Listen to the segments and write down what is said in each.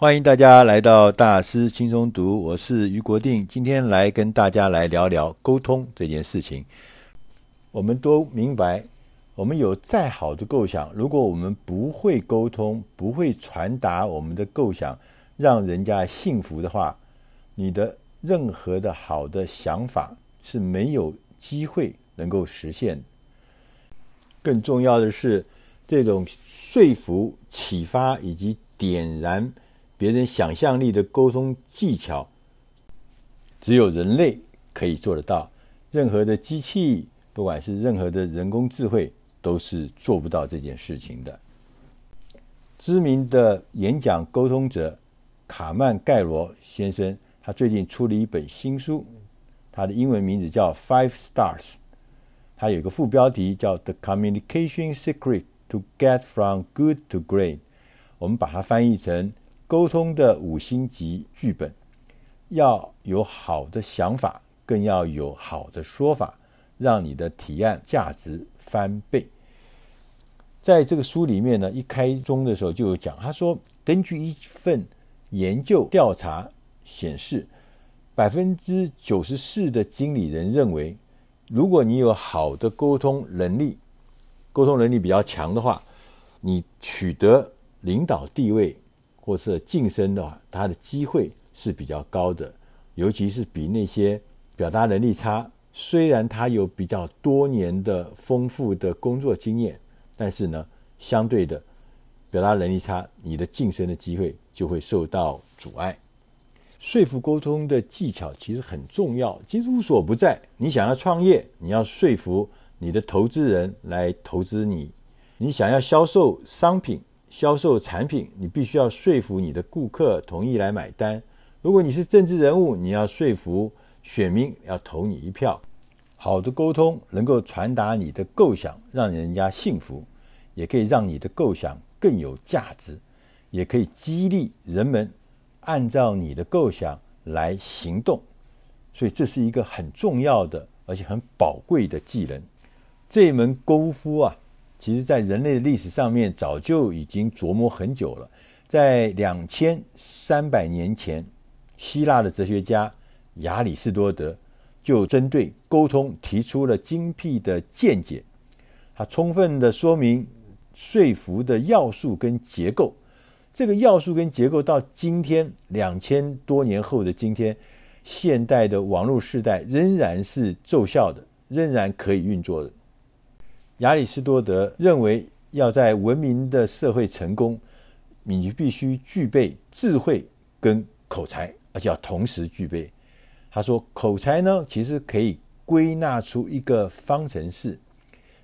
欢迎大家来到大师轻松读，我是余国定，今天来跟大家来聊聊沟通这件事情。我们都明白，我们有再好的构想，如果我们不会沟通，不会传达我们的构想，让人家信服的话，你的任何的好的想法是没有机会能够实现。更重要的是，这种说服、启发以及点燃。别人想象力的沟通技巧，只有人类可以做得到。任何的机器，不管是任何的人工智慧，都是做不到这件事情的。知名的演讲沟通者卡曼盖罗先生，他最近出了一本新书，他的英文名字叫《Five Stars》，他有一个副标题叫《The Communication Secret to Get from Good to Great》，我们把它翻译成。沟通的五星级剧本，要有好的想法，更要有好的说法，让你的提案价值翻倍。在这个书里面呢，一开宗的时候就有讲，他说，根据一份研究调查显示，百分之九十四的经理人认为，如果你有好的沟通能力，沟通能力比较强的话，你取得领导地位。或是晋升的话，他的机会是比较高的，尤其是比那些表达能力差，虽然他有比较多年的丰富的工作经验，但是呢，相对的表达能力差，你的晋升的机会就会受到阻碍。说服沟通的技巧其实很重要，其实无所不在。你想要创业，你要说服你的投资人来投资你；你想要销售商品。销售产品，你必须要说服你的顾客同意来买单。如果你是政治人物，你要说服选民要投你一票。好的沟通能够传达你的构想，让人家信服，也可以让你的构想更有价值，也可以激励人们按照你的构想来行动。所以这是一个很重要的，而且很宝贵的技能。这门功夫啊。其实，在人类的历史上面，早就已经琢磨很久了。在两千三百年前，希腊的哲学家亚里士多德就针对沟通提出了精辟的见解。他充分的说明说服的要素跟结构。这个要素跟结构到今天两千多年后的今天，现代的网络时代仍然是奏效的，仍然可以运作的。亚里士多德认为，要在文明的社会成功，你就必须具备智慧跟口才，而且要同时具备。他说，口才呢，其实可以归纳出一个方程式，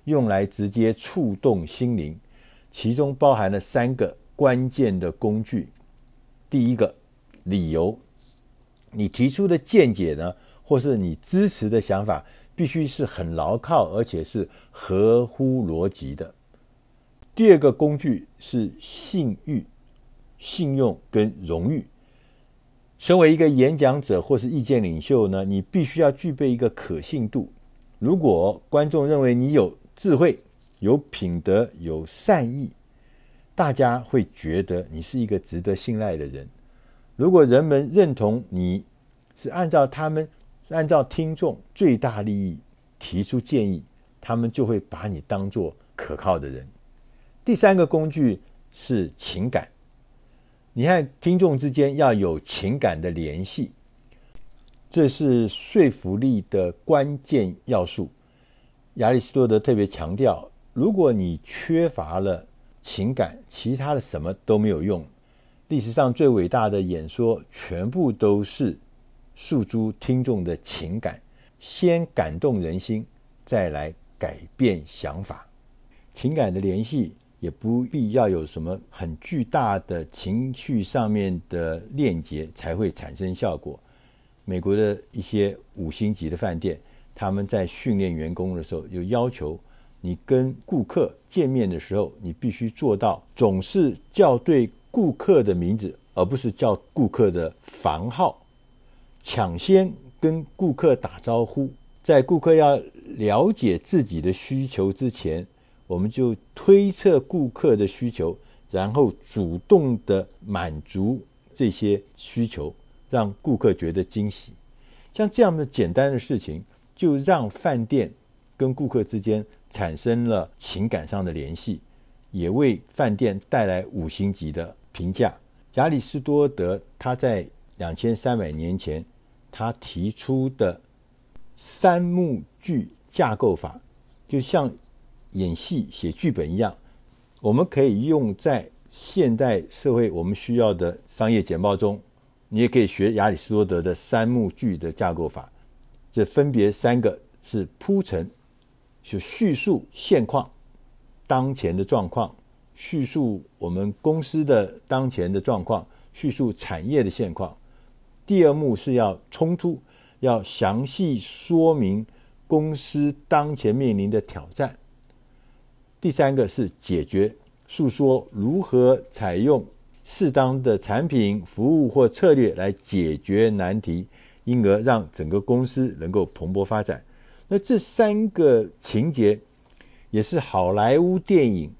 用来直接触动心灵，其中包含了三个关键的工具。第一个，理由，你提出的见解呢，或是你支持的想法。必须是很牢靠，而且是合乎逻辑的。第二个工具是信誉、信用跟荣誉。身为一个演讲者或是意见领袖呢，你必须要具备一个可信度。如果观众认为你有智慧、有品德、有善意，大家会觉得你是一个值得信赖的人。如果人们认同你是按照他们。按照听众最大利益提出建议，他们就会把你当做可靠的人。第三个工具是情感，你看听众之间要有情感的联系，这是说服力的关键要素。亚里士多德特别强调，如果你缺乏了情感，其他的什么都没有用。历史上最伟大的演说，全部都是。诉诸听众的情感，先感动人心，再来改变想法。情感的联系也不必要有什么很巨大的情绪上面的链接才会产生效果。美国的一些五星级的饭店，他们在训练员工的时候，有要求你跟顾客见面的时候，你必须做到总是叫对顾客的名字，而不是叫顾客的房号。抢先跟顾客打招呼，在顾客要了解自己的需求之前，我们就推测顾客的需求，然后主动的满足这些需求，让顾客觉得惊喜。像这样的简单的事情，就让饭店跟顾客之间产生了情感上的联系，也为饭店带来五星级的评价。亚里士多德他在两千三百年前，他提出的三幕剧架构法，就像演戏写剧本一样，我们可以用在现代社会我们需要的商业简报中。你也可以学亚里士多德的三幕剧的架构法，这分别三个是铺陈，就叙述现况、当前的状况，叙述我们公司的当前的状况，叙述产业的现况。第二幕是要冲突，要详细说明公司当前面临的挑战。第三个是解决，诉说如何采用适当的产品、服务或策略来解决难题，因而让整个公司能够蓬勃发展。那这三个情节也是好莱坞电影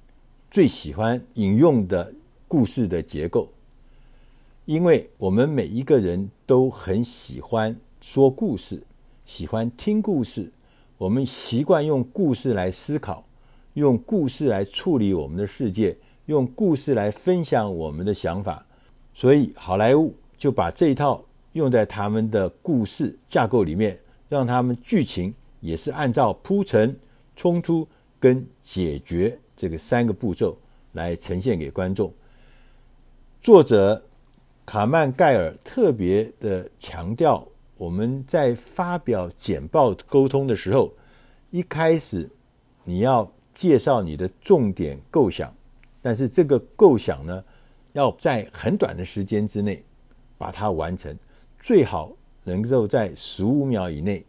最喜欢引用的故事的结构。因为我们每一个人都很喜欢说故事，喜欢听故事，我们习惯用故事来思考，用故事来处理我们的世界，用故事来分享我们的想法。所以好莱坞就把这一套用在他们的故事架构里面，让他们剧情也是按照铺陈、冲突跟解决这个三个步骤来呈现给观众。作者。卡曼盖尔特别的强调，我们在发表简报沟通的时候，一开始你要介绍你的重点构想，但是这个构想呢，要在很短的时间之内把它完成，最好能够在十五秒以内。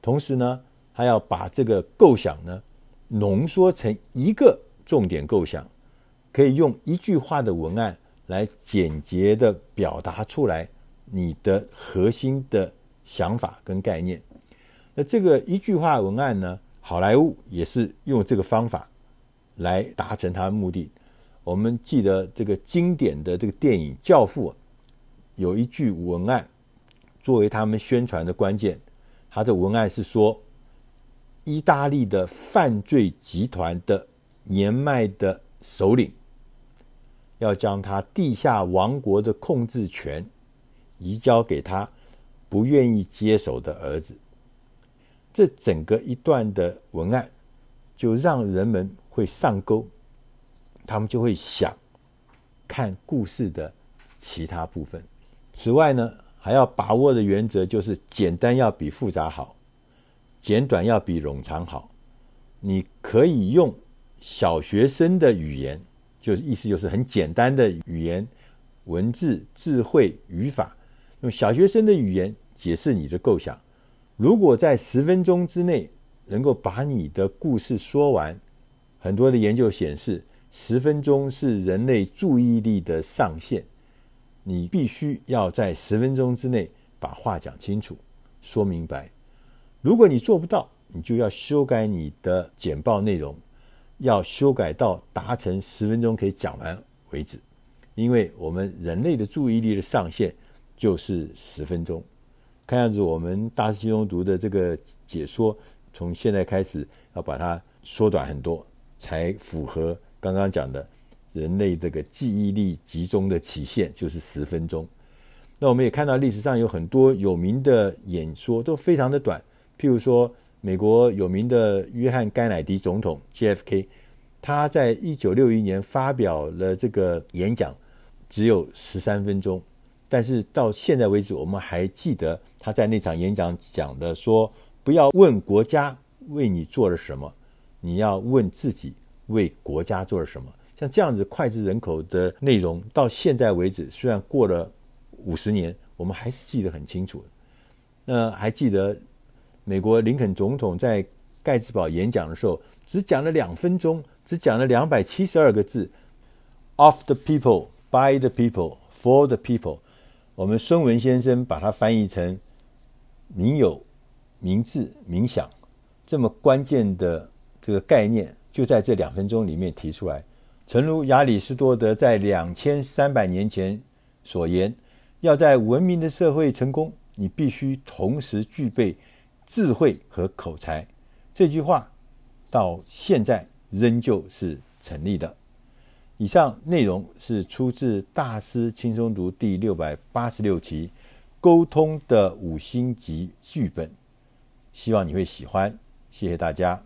同时呢，还要把这个构想呢浓缩成一个重点构想，可以用一句话的文案。来简洁的表达出来你的核心的想法跟概念。那这个一句话文案呢，好莱坞也是用这个方法来达成它的目的。我们记得这个经典的这个电影《教父》有一句文案作为他们宣传的关键，他的文案是说：意大利的犯罪集团的年迈的首领。要将他地下王国的控制权移交给他不愿意接手的儿子。这整个一段的文案就让人们会上钩，他们就会想看故事的其他部分。此外呢，还要把握的原则就是：简单要比复杂好，简短要比冗长好。你可以用小学生的语言。就是意思就是很简单的语言、文字、智慧、语法，用小学生的语言解释你的构想。如果在十分钟之内能够把你的故事说完，很多的研究显示，十分钟是人类注意力的上限。你必须要在十分钟之内把话讲清楚、说明白。如果你做不到，你就要修改你的简报内容。要修改到达成十分钟可以讲完为止，因为我们人类的注意力的上限就是十分钟。看样子我们大师轻松读的这个解说，从现在开始要把它缩短很多，才符合刚刚讲的人类这个记忆力集中的期限就是十分钟。那我们也看到历史上有很多有名的演说都非常的短，譬如说。美国有名的约翰·甘乃迪总统 （JFK），他在一九六一年发表了这个演讲，只有十三分钟，但是到现在为止，我们还记得他在那场演讲讲的说：“不要问国家为你做了什么，你要问自己为国家做了什么。”像这样子脍炙人口的内容，到现在为止，虽然过了五十年，我们还是记得很清楚。那还记得？美国林肯总统在盖茨堡演讲的时候，只讲了两分钟，只讲了两百七十二个字：“Of the people, by the people, for the people。”我们孙文先生把它翻译成“民有、民治、民享”，这么关键的这个概念，就在这两分钟里面提出来。诚如亚里士多德在两千三百年前所言，要在文明的社会成功，你必须同时具备智慧和口才。这句话到现在仍旧是成立的。以上内容是出自《大师轻松读》第六百八十六期《沟通的五星级剧本》，希望你会喜欢。谢谢大家。